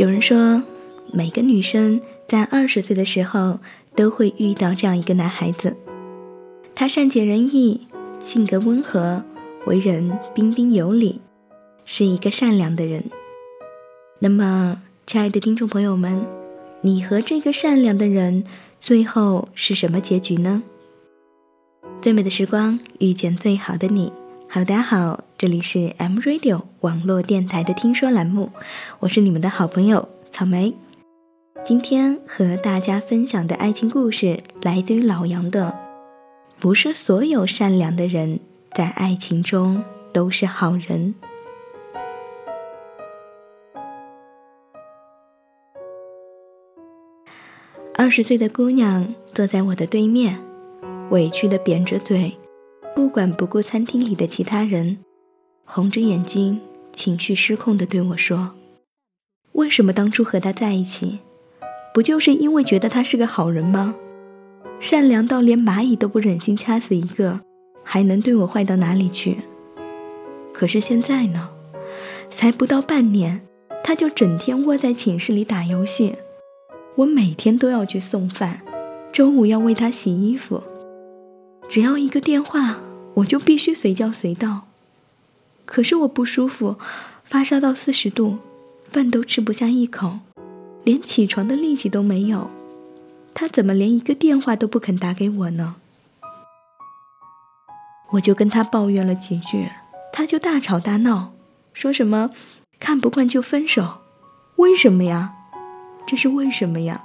有人说，每个女生在二十岁的时候都会遇到这样一个男孩子，他善解人意，性格温和，为人彬彬有礼，是一个善良的人。那么，亲爱的听众朋友们，你和这个善良的人最后是什么结局呢？最美的时光遇见最好的你。好大家好，这里是 M Radio 网络电台的听说栏目，我是你们的好朋友草莓。今天和大家分享的爱情故事来自于老杨的。不是所有善良的人在爱情中都是好人。二十岁的姑娘坐在我的对面，委屈的扁着嘴。不管不顾餐厅里的其他人，红着眼睛，情绪失控地对我说：“为什么当初和他在一起，不就是因为觉得他是个好人吗？善良到连蚂蚁都不忍心掐死一个，还能对我坏到哪里去？可是现在呢，才不到半年，他就整天窝在寝室里打游戏，我每天都要去送饭，周五要为他洗衣服。”只要一个电话，我就必须随叫随到。可是我不舒服，发烧到四十度，饭都吃不下一口，连起床的力气都没有。他怎么连一个电话都不肯打给我呢？我就跟他抱怨了几句，他就大吵大闹，说什么看不惯就分手，为什么呀？这是为什么呀？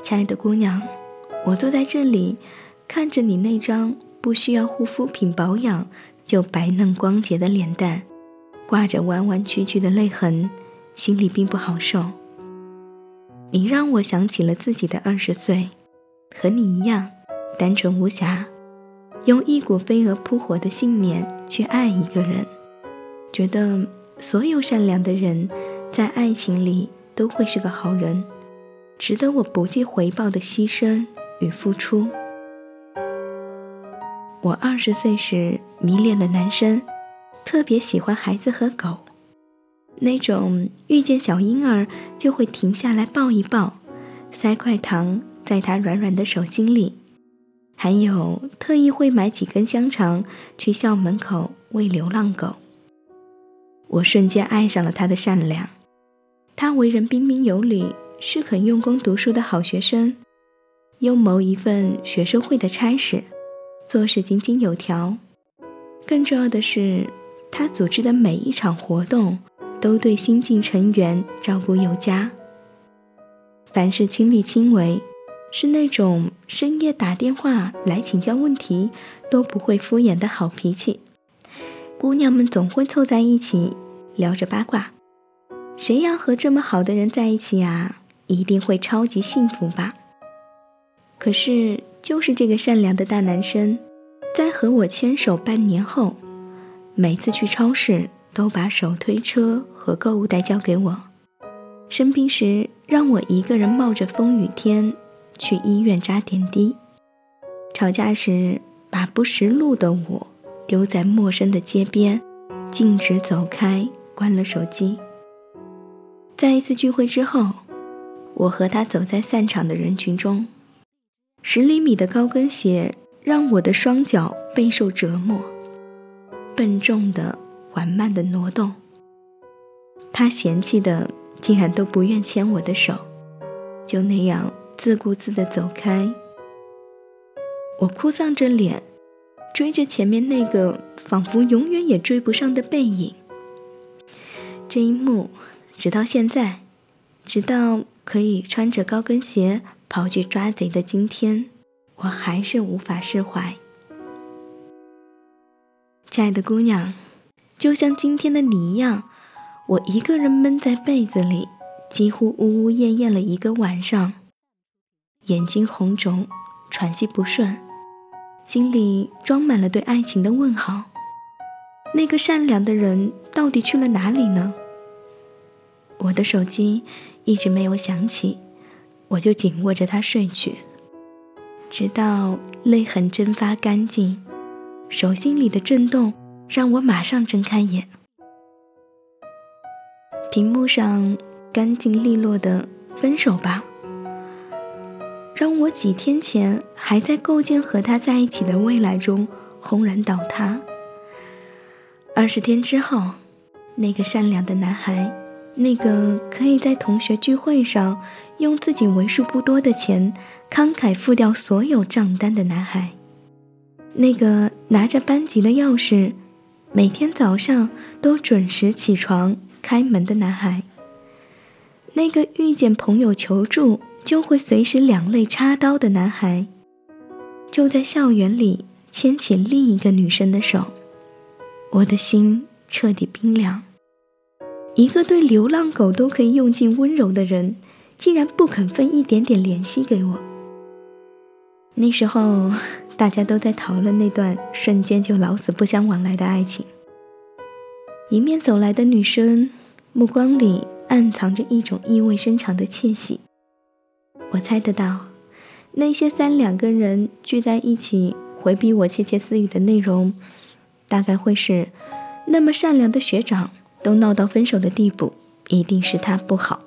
亲爱的姑娘，我坐在这里，看着你那张不需要护肤品保养就白嫩光洁的脸蛋，挂着弯弯曲曲的泪痕，心里并不好受。你让我想起了自己的二十岁，和你一样，单纯无瑕，用一股飞蛾扑火的信念去爱一个人，觉得所有善良的人，在爱情里都会是个好人。值得我不计回报的牺牲与付出。我二十岁时迷恋的男生，特别喜欢孩子和狗，那种遇见小婴儿就会停下来抱一抱，塞块糖在他软软的手心里，还有特意会买几根香肠去校门口喂流浪狗。我瞬间爱上了他的善良，他为人彬彬有礼。是肯用功读书的好学生，又谋一份学生会的差事，做事井井有条。更重要的是，他组织的每一场活动都对新进成员照顾有加。凡事亲力亲为，是那种深夜打电话来请教问题都不会敷衍的好脾气。姑娘们总会凑在一起聊着八卦，谁要和这么好的人在一起啊？一定会超级幸福吧？可是，就是这个善良的大男生，在和我牵手半年后，每次去超市都把手推车和购物袋交给我，生病时让我一个人冒着风雨天去医院扎点滴，吵架时把不识路的我丢在陌生的街边，径直走开，关了手机。在一次聚会之后。我和他走在散场的人群中，十厘米的高跟鞋让我的双脚备受折磨，笨重的、缓慢的挪动。他嫌弃的竟然都不愿牵我的手，就那样自顾自的走开。我哭丧着脸，追着前面那个仿佛永远也追不上的背影。这一幕，直到现在，直到。可以穿着高跟鞋跑去抓贼的今天，我还是无法释怀。亲爱的姑娘，就像今天的你一样，我一个人闷在被子里，几乎呜呜咽咽了一个晚上，眼睛红肿，喘息不顺，心里装满了对爱情的问号。那个善良的人到底去了哪里呢？我的手机。一直没有响起，我就紧握着它睡去，直到泪痕蒸发干净，手心里的震动让我马上睁开眼。屏幕上干净利落的分手吧，让我几天前还在构建和他在一起的未来中轰然倒塌。二十天之后，那个善良的男孩，那个可以在同学聚会上用自己为数不多的钱慷慨付掉所有账单的男孩，那个拿着班级的钥匙，每天早上都准时起床开门的男孩，那个遇见朋友求助就会随时两肋插刀的男孩，就在校园里牵起另一个女生的手。我的心彻底冰凉。一个对流浪狗都可以用尽温柔的人，竟然不肯分一点点怜惜给我。那时候，大家都在讨论那段瞬间就老死不相往来的爱情。迎面走来的女生，目光里暗藏着一种意味深长的窃喜。我猜得到，那些三两个人聚在一起回避我窃窃私语的内容。大概会是，那么善良的学长都闹到分手的地步，一定是他不好。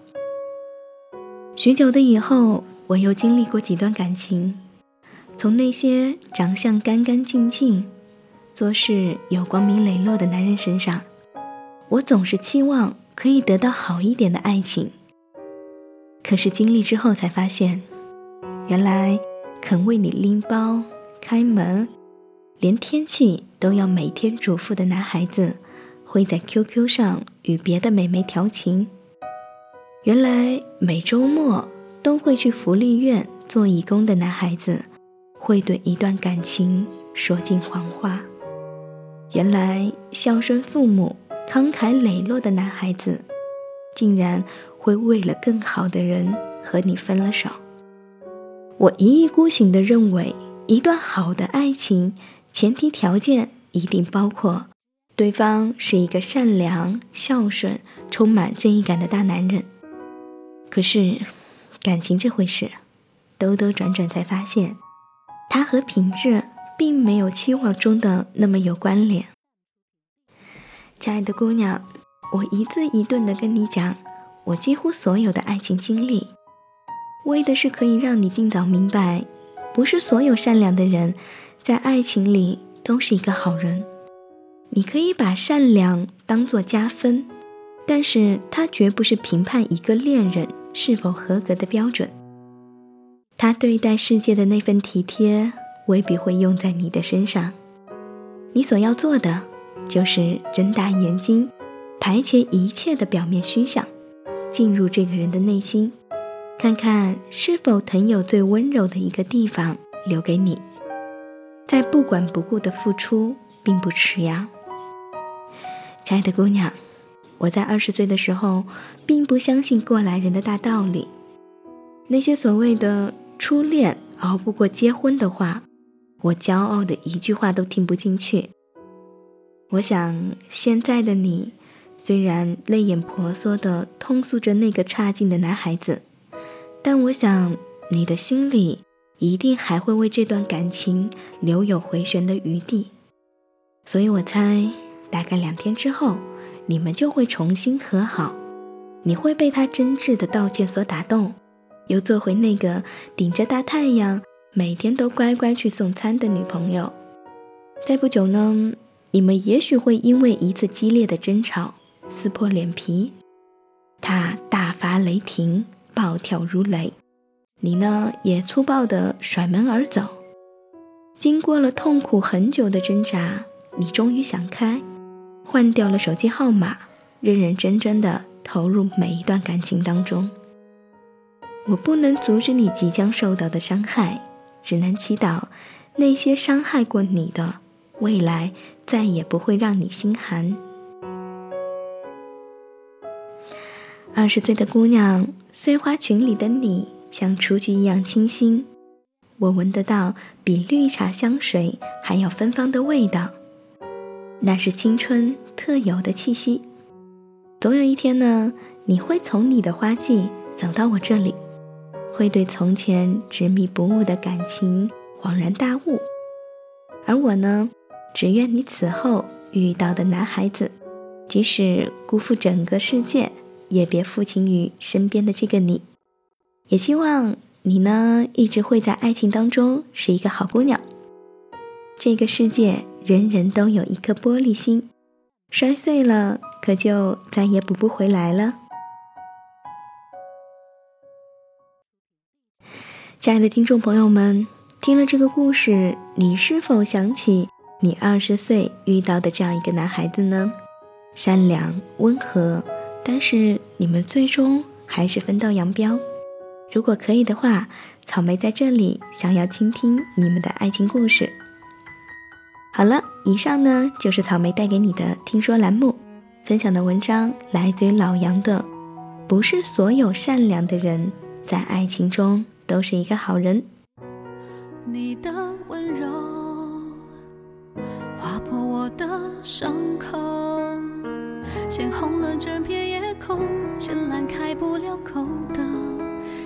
许久的以后，我又经历过几段感情，从那些长相干干净净、做事有光明磊落的男人身上，我总是期望可以得到好一点的爱情。可是经历之后才发现，原来肯为你拎包、开门。连天气都要每天嘱咐的男孩子，会在 QQ 上与别的美眉调情。原来每周末都会去福利院做义工的男孩子，会对一段感情说尽谎话。原来孝顺父母、慷慨磊落的男孩子，竟然会为了更好的人和你分了手。我一意孤行地认为，一段好的爱情。前提条件一定包括，对方是一个善良、孝顺、充满正义感的大男人。可是，感情这回事，兜兜转转才发现，它和品质并没有期望中的那么有关联。亲爱的姑娘，我一字一顿的跟你讲，我几乎所有的爱情经历，为的是可以让你尽早明白，不是所有善良的人。在爱情里都是一个好人，你可以把善良当做加分，但是它绝不是评判一个恋人是否合格的标准。他对待世界的那份体贴，未必会用在你的身上。你所要做的，就是睁大眼睛，排遣一切的表面虚像，进入这个人的内心，看看是否曾有最温柔的一个地方留给你。再不管不顾的付出并不迟呀，亲爱的姑娘，我在二十岁的时候并不相信过来人的大道理，那些所谓的初恋熬不过结婚的话，我骄傲的一句话都听不进去。我想现在的你，虽然泪眼婆娑的痛诉着那个差劲的男孩子，但我想你的心里。一定还会为这段感情留有回旋的余地，所以我猜，大概两天之后，你们就会重新和好。你会被他真挚的道歉所打动，又做回那个顶着大太阳每天都乖乖去送餐的女朋友。再不久呢，你们也许会因为一次激烈的争吵撕破脸皮，他大发雷霆，暴跳如雷。你呢，也粗暴地甩门而走。经过了痛苦很久的挣扎，你终于想开，换掉了手机号码，认认真真的投入每一段感情当中。我不能阻止你即将受到的伤害，只能祈祷那些伤害过你的未来再也不会让你心寒。二十岁的姑娘，碎花裙里的你。像雏菊一样清新，我闻得到比绿茶香水还要芬芳的味道，那是青春特有的气息。总有一天呢，你会从你的花季走到我这里，会对从前执迷不悟的感情恍然大悟。而我呢，只愿你此后遇到的男孩子，即使辜负整个世界，也别负情于身边的这个你。也希望你呢，一直会在爱情当中是一个好姑娘。这个世界，人人都有一颗玻璃心，摔碎了，可就再也补不回来了。亲爱的听众朋友们，听了这个故事，你是否想起你二十岁遇到的这样一个男孩子呢？善良温和，但是你们最终还是分道扬镳。如果可以的话，草莓在这里想要倾听你们的爱情故事。好了，以上呢就是草莓带给你的听说栏目分享的文章，来自于老杨的。不是所有善良的人在爱情中。都是一个好人。你的温柔划破我的伤口，鲜红了整片夜空，绚烂开不了口的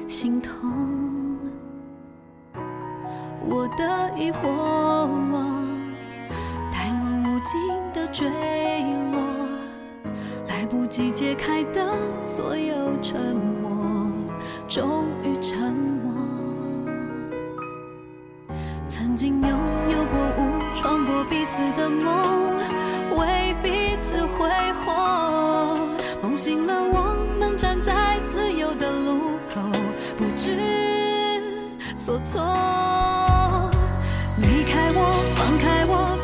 心痛。我的疑惑，来不及解开的所有沉默，终于沉默。曾经拥有过无闯过彼此的梦，为彼此挥霍。梦醒了，我们站在自由的路口，不知所措。离开我，放开我，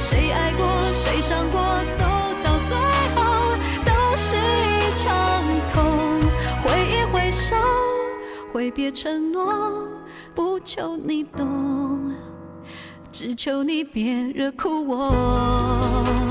谁爱过？谁伤过？走到最后都是一场空。挥一挥手，挥别承诺，不求你懂，只求你别惹哭我。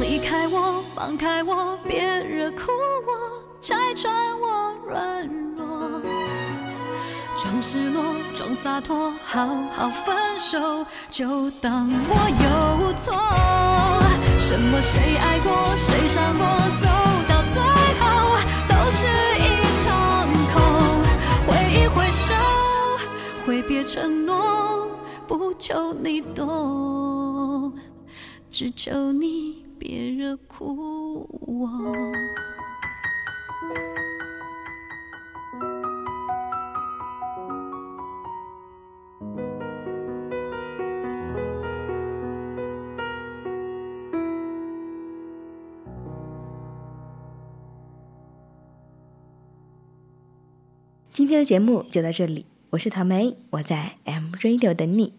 离开我，放开我，别惹哭我，拆穿我软弱装失落，装洒脱，好好分手，就当我有错。什么谁爱过，谁伤过，走到最后都是一场空。挥一挥手，挥别承诺，不求你懂，只求你别惹哭我。今天的节目就到这里，我是草莓，我在 M Radio 等你。